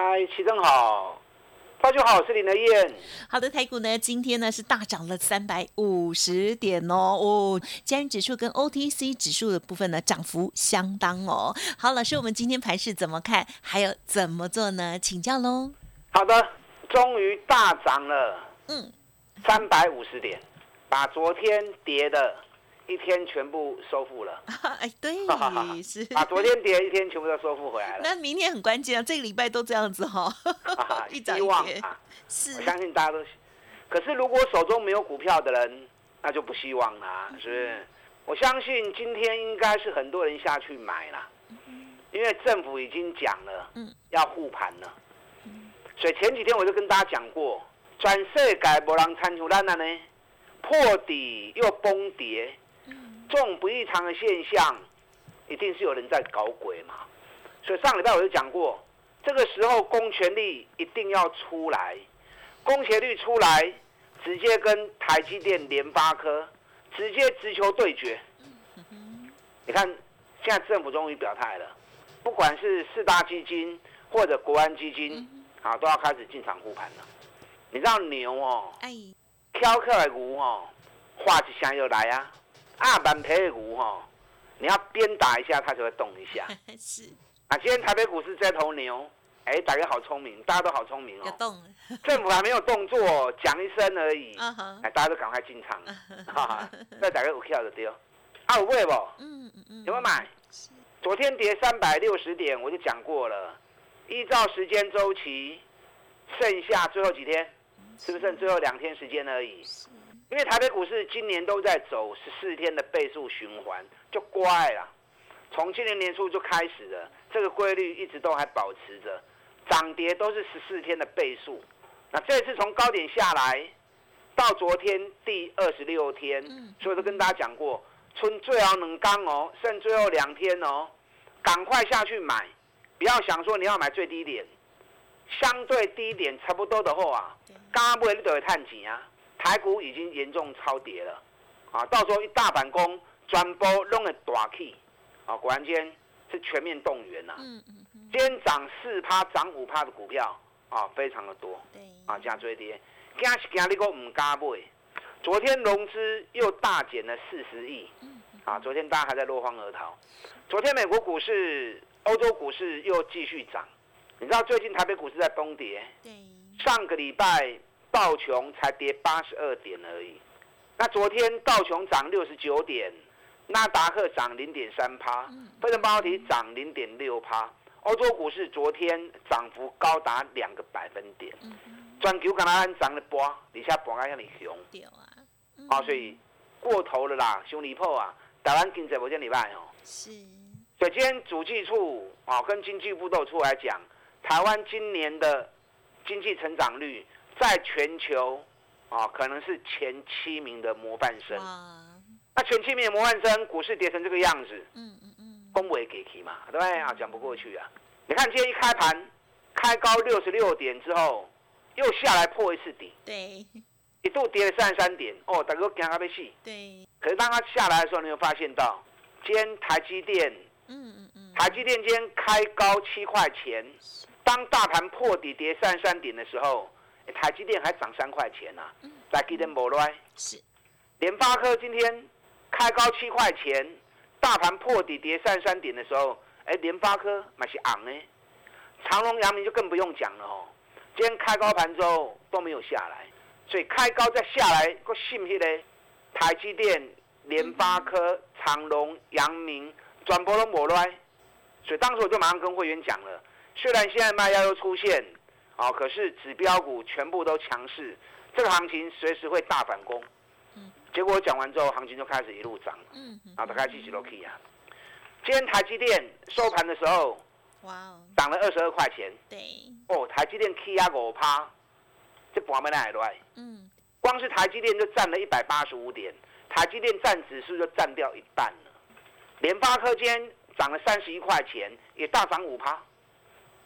嗨，齐正好，大家好，我是林德燕。好的，台股呢今天呢是大涨了三百五十点哦，哦，加元指数跟 OTC 指数的部分呢涨幅相当哦。好，老师，我们今天盘市怎么看？还有怎么做呢？请教喽。好的，终于大涨了，嗯，三百五十点，把昨天跌的。一天全部收复了，哎，对，是 啊昨天跌一天全部都收复回来了。那明天很关键啊，这个礼拜都这样子哈，一涨一跌。是，我相信大家都。可是如果手中没有股票的人，那就不希望啦，是不是？我相信今天应该是很多人下去买了，因为政府已经讲了，嗯，要护盘了。所以前几天我就跟大家讲过，转世改无人参出咱了呢，破底又崩跌。这种不异常的现象，一定是有人在搞鬼嘛？所以上礼拜我就讲过，这个时候公权力一定要出来，公权力出来，直接跟台积电、联发科直接直球对决。你看，现在政府终于表态了，不管是四大基金或者国安基金，啊，都要开始进场护盘了。你知道牛哦，挑客的牛哦，话一声又来啊。二板皮的股哈，你要鞭打一下，它就会动一下。是啊，今天台北股市这头牛，哎，大家好聪明，大家都好聪明哦。动。政府还没有动作，讲一声而已。哎，大家都赶快进场。哈哈。再打个股票就丢。啊，有买不？嗯嗯嗯。有没有买？昨天跌三百六十点，我就讲过了。依照时间周期，剩下最后几天，是不是剩最后两天时间而已？因为台北股市今年都在走十四天的倍数循环，就乖了。从今年年初就开始了，这个规律一直都还保持着，涨跌都是十四天的倍数。那这次从高点下来，到昨天第二十六天，所以都跟大家讲过，春最好能刚哦，剩最后两天哦，赶快下去买，不要想说你要买最低点，相对低点差不多的话啊，刚买你都会探钱啊。台股已经严重超跌了，啊，到时候一大板工，转波弄个大起，啊，果然间是全面动员呐。嗯嗯嗯。今天涨四趴、涨五趴的股票，啊，非常的多。对。啊，加追跌，今是今你个唔加买。昨天融资又大减了四十亿。嗯。啊，昨天大家还在落荒而逃。昨天美国股市、欧洲股市又继续涨。你知道最近台北股市在崩跌。对。上个礼拜。道琼才跌八十二点而已，那昨天道琼涨六十九点，纳达克涨零点三趴，费城半导体涨零点六趴，欧洲股市昨天涨幅高达两个百分点，全球刚刚涨了波，底下波还向你熊，啊，所以过头了啦，熊离破啊，台湾经济不见礼拜哦，是，所以今天主计处啊跟经济部都出来讲，台湾今年的经济成长率。在全球，啊，可能是前七名的模范生。那前七名的模范生，股市跌成这个样子，嗯嗯嗯，恭维给提嘛，对不对啊？讲不过去啊！你看今天一开盘，开高六十六点之后，又下来破一次底，对，一度跌了三十三点，哦，大哥惊他被戏。对。可是当它下来的时候，你有发现到，今天台积电，嗯嗯嗯，台积电今天开高七块钱，当大盘破底跌三十三点的时候。台积电还涨三块钱呢，在今天无来。是，联发科今天开高七块钱，大盘破底跌三三点的时候，哎，联发科买是昂呢。长隆、阳明就更不用讲了哦。今天开高盘之后都没有下来，所以开高再下来，个信息呢？台积电、联发科、长隆、阳明转播都无来，所以当时我就马上跟会员讲了，虽然现在卖压又出现。啊！可是指标股全部都强势，这个行情随时会大反攻。嗯，结果我讲完之后，行情就开始一路涨了。嗯，啊，大概继续都可以啊。今天台积电收盘的时候，哇哦，涨了二十二块钱。对，哦，台积电 K 压五趴，这盘面来来，嗯，光是台积电就占了一百八十五点，台积电占指数就占掉一半了。联发科今天涨了三十一块钱，也大涨五趴。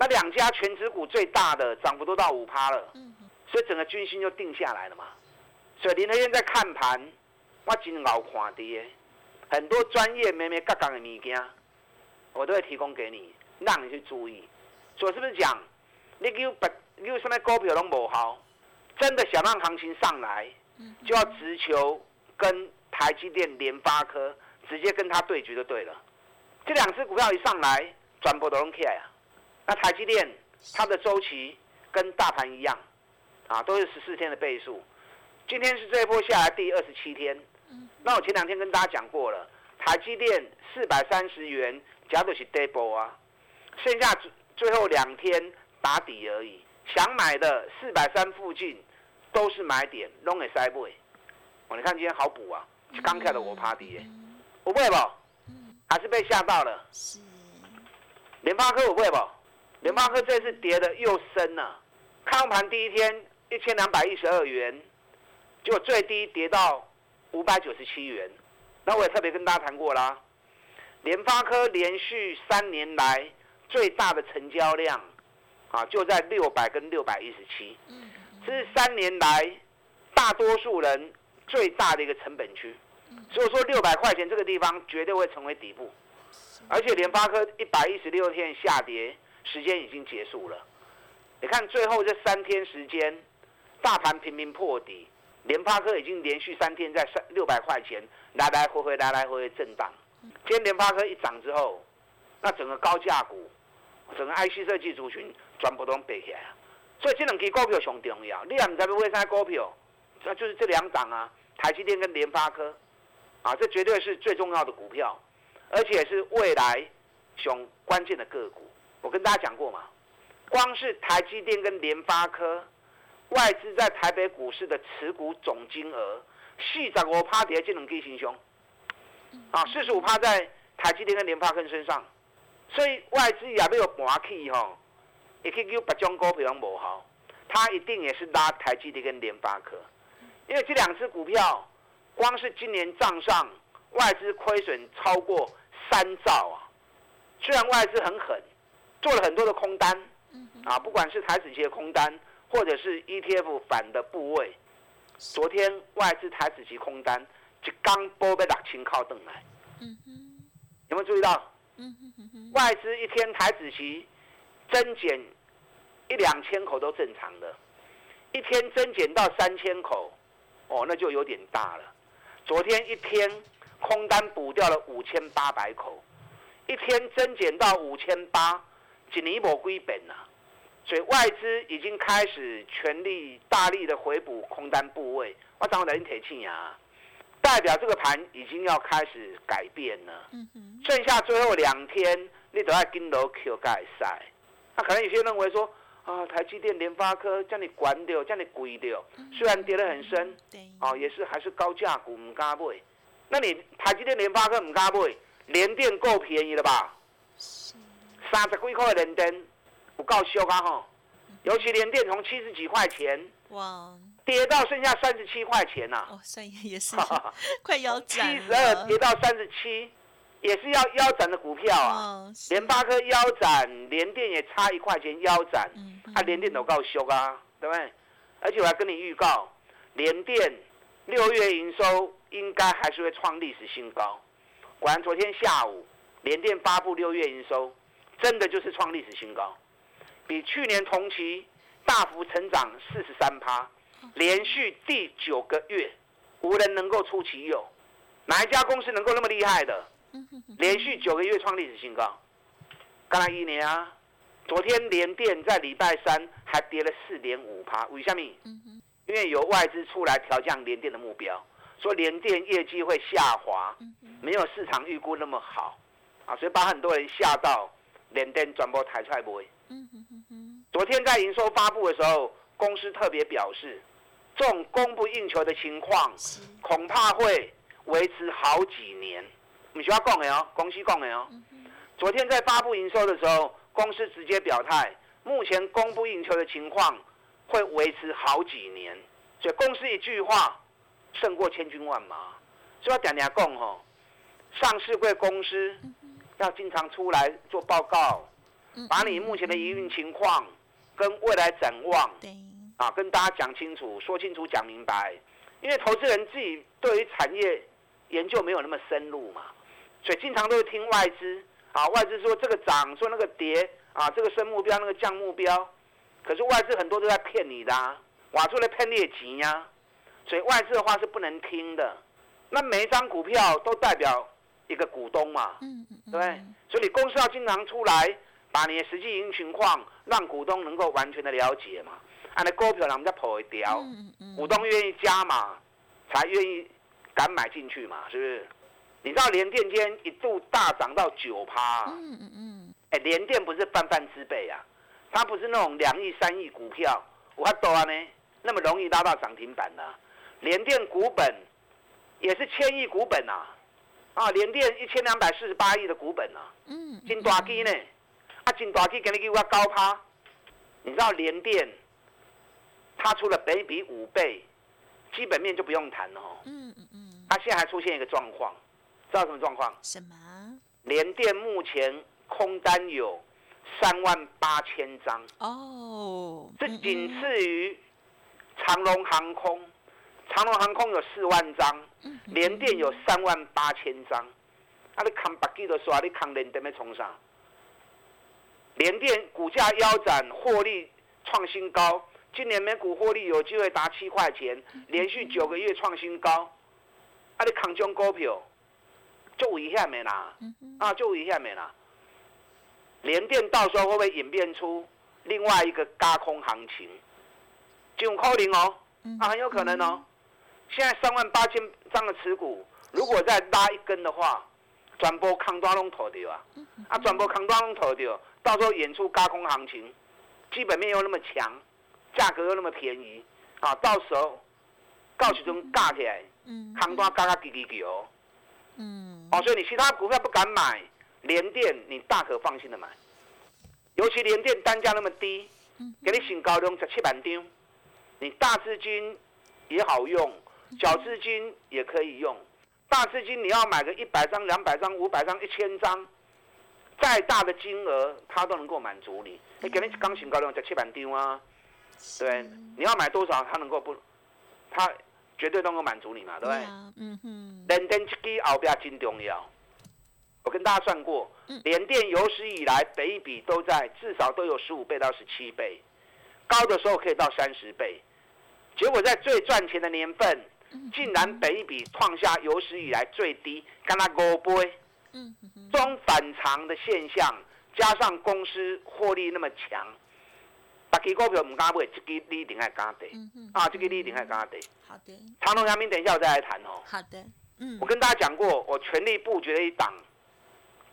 那两家全指股最大的涨幅都到五趴了，嗯所以整个军心就定下来了嘛。所以林和燕在看盘，我真熬看跌，很多专业咩咩各港的物件，我都会提供给你，让你去注意。所以是不是讲，你有不有什么股票都无好，真的想让行情上来，嗯就要直球跟台积电、联发科直接跟他对决就对了。这两只股票一上来，转播都拢起来啊。那台积电它的周期跟大盘一样，啊，都是十四天的倍数。今天是这一波下来第二十七天。那我前两天跟大家讲过了，台积电四百三十元，假如是 d a b l e 啊，剩下最最后两天打底而已。想买的四百三附近都是买点，拢会塞买。哦，你看今天好补啊，刚开的我趴底耶，我不会不？还是被吓到了。是，联发科我不会不？联发科这次跌的又深了、开盘第一天一千两百一十二元，结果最低跌到五百九十七元。那我也特别跟大家谈过啦，联发科连续三年来最大的成交量啊，就在六百跟六百一十七，嗯这是三年来大多数人最大的一个成本区。所以说六百块钱这个地方绝对会成为底部。而且联发科一百一十六天下跌时间已经结束了，你看最后这三天时间，大盘频频破底，联发科已经连续三天在三六百块钱来来回回来来回回震荡。今天联发科一涨之后，那整个高价股，整个 IC 设计族群全部都背起来啊。所以这两支股票上重要，你也唔知要为啥股票，那就是这两档啊，台积电跟联发科，啊，这绝对是最重要的股票。而且是未来熊关键的个股。我跟大家讲过嘛，光是台积电跟联发科，外资在台北股市的持股总金额，四十五趴跌这两基行凶，啊，四十五趴在台积电跟联发科身上，所以外资也没有盘起吼，也可以叫别种股票无好，他一定也是拉台积电跟联发科，因为这两只股票，光是今年账上外资亏损超过。三兆啊！虽然外资很狠，做了很多的空单，啊，不管是台子期的空单，或者是 ETF 反的部位，昨天外资台子期空单就刚波被六千靠等来，有没有注意到？外资一天台子期增减一两千口都正常的，一天增减到三千口，哦，那就有点大了。昨天一天。空单补掉了五千八百口，一天增减到五千八，一年无归本呐。所以外资已经开始全力大力的回补空单部位。我讲的人铁气呀，代表这个盘已经要开始改变了。剩下最后两天，你都要跟楼 Q 盖赛。那可能有些人认为说，啊，台积电、联发科叫你管掉，叫你贵掉，虽然跌得很深，哦，也是还是高价股，唔敢买。那你台积电、联发科唔敢买，联电够便宜了吧？三十几块的联电，不够俗啊吼！尤其联电从七十几块钱，哇，跌到剩下三十七块钱呐！哦，算也是 快腰斩七十二跌到三十七，也是要腰斩的股票啊！联发科腰斩，联电也差一块钱腰斩，啊，联电都够俗啊，对不对？而且我还跟你预告，联电六月营收。应该还是会创历史新高。果然，昨天下午联电发布六月营收，真的就是创历史新高，比去年同期大幅成长四十三趴，连续第九个月无人能够出其右。哪一家公司能够那么厉害的？连续九个月创历史新高。刚才一年啊，昨天联电在礼拜三还跌了四点五趴。为什么？因为有外资出来调降联电的目标。说联电业绩会下滑，没有市场预估那么好，啊，所以把很多人吓到，联电转播抬出来不会。昨天在营收发布的时候，公司特别表示，这种供不应求的情况，恐怕会维持好几年。你需要讲的哦，公司讲的哦。昨天在发布营收的时候，公司直接表态，目前供不应求的情况会维持好几年，所以公司一句话胜过千军万马。所以点点讲吼，上市贵公司要经常出来做报告，把你目前的营运情况跟未来展望，啊，跟大家讲清楚、说清楚、讲明白。因为投资人自己对于产业研究没有那么深入嘛，所以经常都会听外资啊，外资说这个涨，说那个跌啊，这个升目标，那个降目标。可是外资很多都在骗你的，挖出来骗劣级呀。所以外资的话是不能听的。那每一张股票都代表一个股东嘛，对对？所以你公司要经常出来，把你的实际营运情况让股东能够完全的了解嘛。按的股票，人家跑一条，股东愿意加嘛，才愿意敢买进去嘛，是不是？你知道联电间一度大涨到九趴，嗯嗯嗯，哎，联电不是泛泛之辈啊，它不是那种两亿三亿股票，我多呢，那么容易拉到涨停板的。联电股本也是千亿股本呐，啊，联电一千两百四十八亿的股本啊，嗯，金大基呢，啊，金大基给你给我高趴，你知道联电？它出了北比五倍，基本面就不用谈了。嗯嗯嗯。它现在还出现一个状况，知道什么状况？什么？联电目前空单有三万八千张。哦。这仅次于长龙航空，长龙航空有四万张，联电有三万八千张。啊，你扛白记的时候，你扛联电没冲上？联电股价腰斩，获利创新高。今年每股获利有机会达七块钱，连续九个月创新高。啊，你扛中股票就危险没啦？啊，就危险没啦？联电到时候会不会演变出另外一个高空行情？就可能哦，啊，很有可能哦。现在三万八千张的持股，如果再拉一根的话，转播康端龙头掉啊，啊，转播康端龙头掉，到时候演出高空行情，基本面又那么强。价格又那么便宜，啊，到时候到时中架起来，康端嘎嘎滴滴滴哦，嗯，哦，所以你其他股票不敢买，联电你大可放心的买，尤其联电单价那么低，给你新高中十七万张，你大资金也好用，小资金也可以用，大资金你要买个一百张、两百张、五百张、一千张，再大的金额它都能够满足你，你给你刚新高中十七板丢啊。对，你要买多少，它能够不，它绝对能够满足你嘛，对不对？嗯哼。联电这支后边真重要，我跟大家算过，联电有史以来北比都在至少都有十五倍到十七倍，高的时候可以到三十倍，结果在最赚钱的年份，竟然北比创下有史以来最低，跟它五倍。嗯哼。这种反常的现象，加上公司获利那么强。大支股票唔敢买，这个你一定爱敢得。啊，这个你一定爱敢得。好的。长隆、阳明，等一下我再来谈哦。好的。嗯。我跟大家讲过，我全力布局了一档，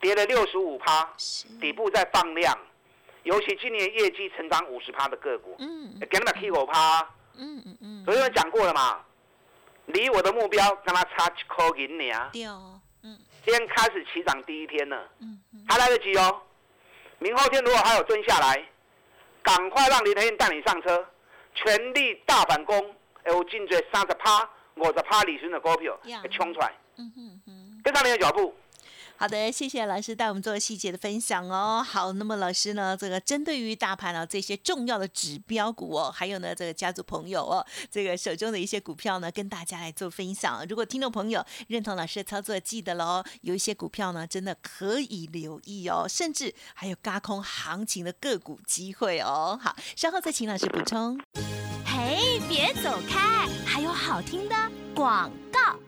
跌了六十五趴，底部在放量，尤其今年业绩成长五十趴的个股，嗯，给你们 K 五趴。嗯嗯嗯。昨天讲过了嘛，离我的目标跟他差几块银呢。对哦。嗯。今天开始起涨第一天了。嗯嗯。还来得及哦。明后天如果还有蹲下来。赶快让林德燕带你上车，全力大反攻！哎，我进追三十趴、五十趴里程的股票，冲出来，跟上你的脚步。好的，谢谢老师带我们做细节的分享哦。好，那么老师呢，这个针对于大盘啊这些重要的指标股哦，还有呢这个家族朋友哦，这个手中的一些股票呢，跟大家来做分享。如果听众朋友认同老师的操作，记得喽，有一些股票呢，真的可以留意哦，甚至还有高空行情的个股机会哦。好，稍后再请老师补充。嘿，别走开，还有好听的广告。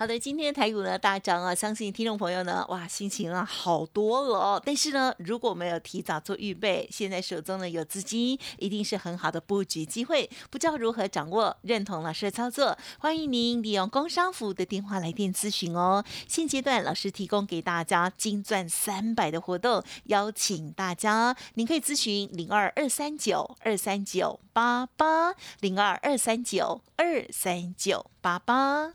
好的，今天的台股呢大涨啊，相信听众朋友呢，哇，心情啊好多了哦。但是呢，如果没有提早做预备，现在手中呢有资金，一定是很好的布局机会。不知道如何掌握，认同老师的操作，欢迎您利用工商服务的电话来电咨询哦。现阶段老师提供给大家金钻三百的活动，邀请大家，您可以咨询零二二三九二三九八八零二二三九二三九八八。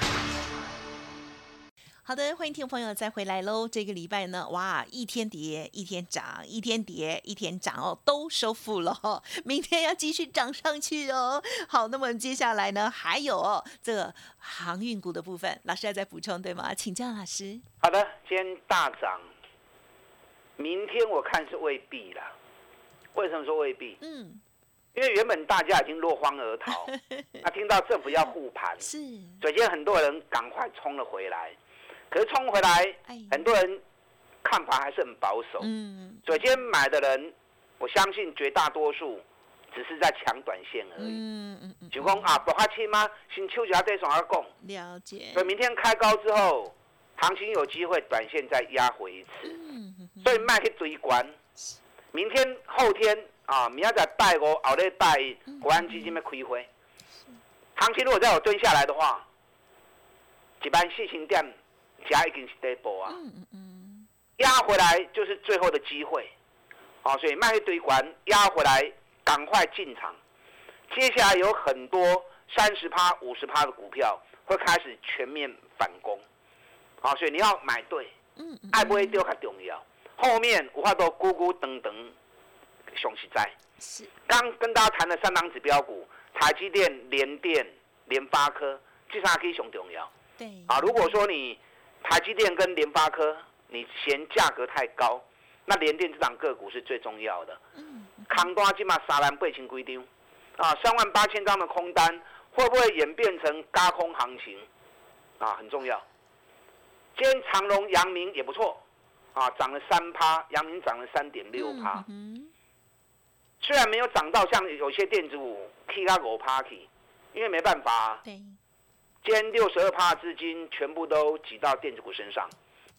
好的，欢迎听众朋友再回来喽。这个礼拜呢，哇，一天跌一天涨，一天跌一天涨哦，都收复了、哦。明天要继续涨上去哦。好，那么接下来呢，还有哦，这个航运股的部分，老师要再补充对吗？请教老师。好的，今天大涨，明天我看是未必了。为什么说未必？嗯，因为原本大家已经落荒而逃，那听到政府要护盘，是，所以今天很多人赶快冲了回来。可是冲回来哎，很多人看法还是很保守。嗯所以今天买的人，我相信绝大多数只是在抢短线而已。嗯嗯嗯，就讲啊，不下去吗？先抽一下对手要讲。了解所以。明天开高之后，行情有机会短线再压回一次。嗯嗯嗯所以卖去追关。明天、后天啊，明仔载拜五，后日拜一，国安基金要开会。行情如果再有蹲下来的话，一般四千点加已经是底部啊，嗯嗯嗯，压回来就是最后的机会。啊，所以卖一堆关，压回来赶快进场。接下来有很多三十趴、五十趴的股票会开始全面反攻。啊，所以你要买对。嗯嗯，爱不会丢较重要。后面有法都咕咕等等，上实在。是，刚跟大家谈的三档指标股，台积电、联电、联发科，这三个上重要。对，啊，如果说你台积电跟联发科，你嫌价格太高，那联电这档个股是最重要的。嗯，扛多起码三万八千规定，啊，三万八千张的空单，会不会演变成高空行情？啊，很重要。今天长隆、阳明也不错，啊，涨了三趴，阳明涨了三点六趴。嗯虽然没有涨到像有些电子股 K 到五趴去，因为没办法、啊，对，今天六十二趴的资金全部都挤到电子股身上，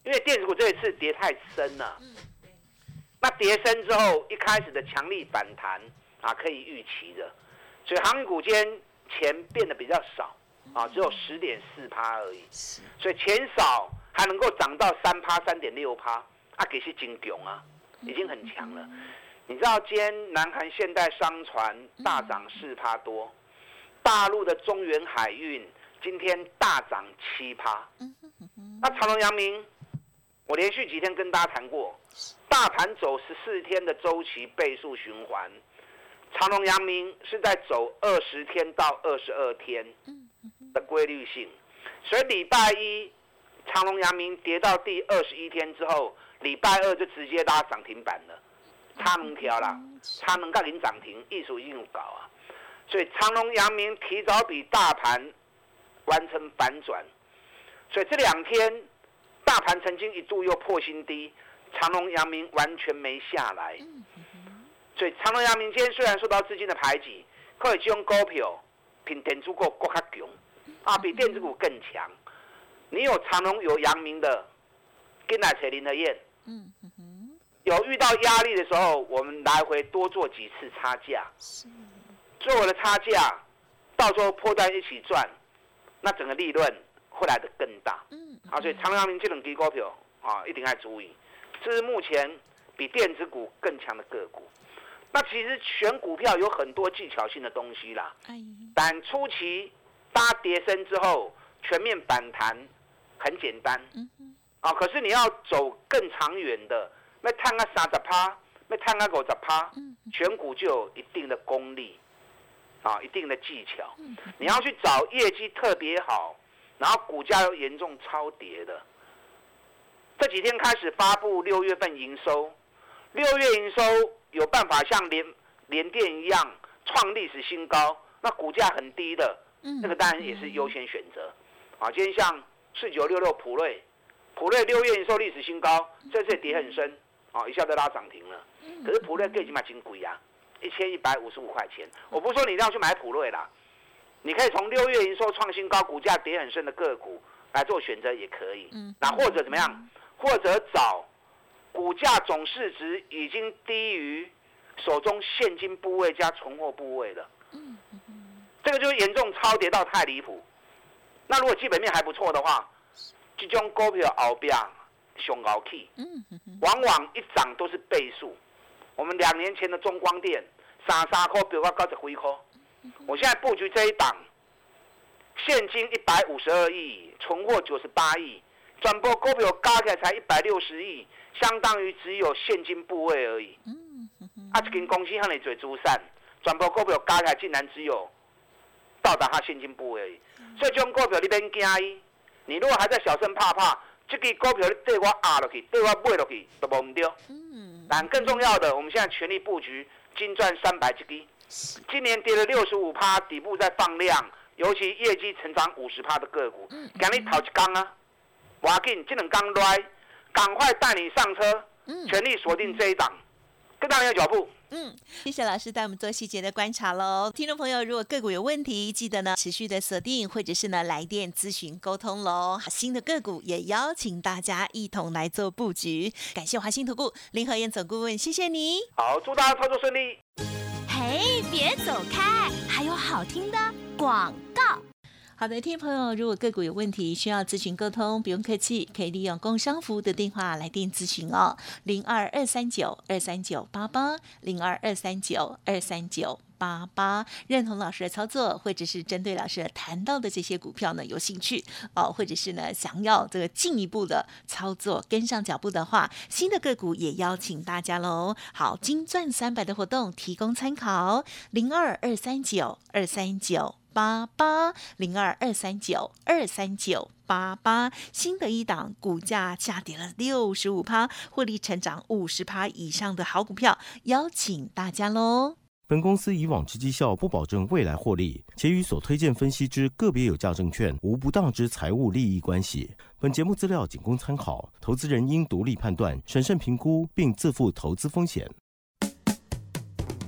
因为电子股这一次跌太深了。那跌深之后，一开始的强力反弹啊，可以预期的，所以航运股今天钱变得比较少啊，只有十点四趴而已，是，所以钱少还能够涨到三趴、三点六趴，啊，给是金囧啊，已经很强了。你知道今天南韩现代商船大涨四趴多，大陆的中原海运今天大涨七趴。那长隆、阳明，我连续几天跟大家谈过，大盘走十四天的周期倍数循环，长隆、阳明是在走二十天到二十二天的规律性，所以礼拜一长隆、阳明跌到第二十一天之后，礼拜二就直接拉涨停板了。差能条啦，差两个零涨停，艺术已经有搞啊，所以长隆、阳明提早比大盘完成反转，所以这两天大盘曾经一度又破新低，长隆、阳明完全没下来，所以长隆、阳明今天虽然受到资金的排挤，可以这种股票比电子股更较强，啊，比电子股更强。你有长隆有阳明的，跟来找林和燕。嗯嗯哼，有遇到压力的时候，我们来回多做几次差价，是，做了差价，到时候破单一起赚，那整个利润会来的更大。嗯，啊，所以长阳明这种低股票啊，一定要注意，这是目前比电子股更强的个股。那其实选股票有很多技巧性的东西啦，哎，但初期搭跌升之后全面反弹很简单，啊，可是你要走更长远的，要探个三十趴，要探个五十趴，嗯选股就有一定的功力，啊，一定的技巧。嗯你要去找业绩特别好，然后股价又严重超跌的，这几天开始发布六月份营收，六月营收有办法像联联电一样创历史新高，那股价很低的，那个当然也是优先选择。啊，今天像四九六六普瑞，普瑞六月营收历史新高，这次跌很深，啊，一下子拉涨停了。可是普瑞已经买金贵啊，一千一百五十五块钱。我不是说你一定要去买普瑞啦，你可以从六月营收创新高、股价跌很深的个股来做选择也可以。那或者怎么样？或者找股价总市值已经低于手中现金部位加存货部位了。这个就是严重超跌到太离谱。那如果基本面还不错的话，这种股票后边熊高起，往往一涨都是倍数。我们两年前的中光电三三块，比我高十几块。我现在布局这一档，现金一百五十二亿，存货九十八亿。转播股票加起来才一百六十亿，相当于只有现金部位而已。啊，一间公司向你做资产，转播股票加起来竟然只有到达它现金部位而已。所以这种股票你免惊伊，你如果还在小声怕怕，这个股票你对我压落去，对我买落去都无唔对。但更重要的，我们现在全力布局金钻三百只基，今年跌了六十五趴，底部在放量，尤其业绩成长五十趴的个股，赶紧讨一缸啊！挖紧，这两刚来，赶快带你上车，全力锁定这一档，跟上你的脚步。嗯，谢谢老师带我们做细节的观察喽。听众朋友，如果个股有问题，记得呢持续的锁定，或者是呢来电咨询沟通喽。新的个股也邀请大家一同来做布局。感谢华兴投顾林和燕总顾问，谢谢你。好，祝大家操作顺利。嘿，别走开，还有好听的广告。好的，听众朋友，如果个股有问题需要咨询沟通，不用客气，可以利用工商服务的电话来电咨询哦，零二二三九二三九八八，零二二三九二三九八八。认同老师的操作，或者是针对老师谈到的这些股票呢有兴趣哦，或者是呢想要这个进一步的操作跟上脚步的话，新的个股也邀请大家喽。好，金钻三百的活动提供参考，零二二三九二三九。八八零二二三九二三九八八，新的一档股价下跌了六十五趴，获利成长五十趴以上的好股票，邀请大家喽。本公司以往之绩效不保证未来获利，且与所推荐分析之个别有价证券无不当之财务利益关系。本节目资料仅供参考，投资人应独立判断、审慎评估，并自负投资风险。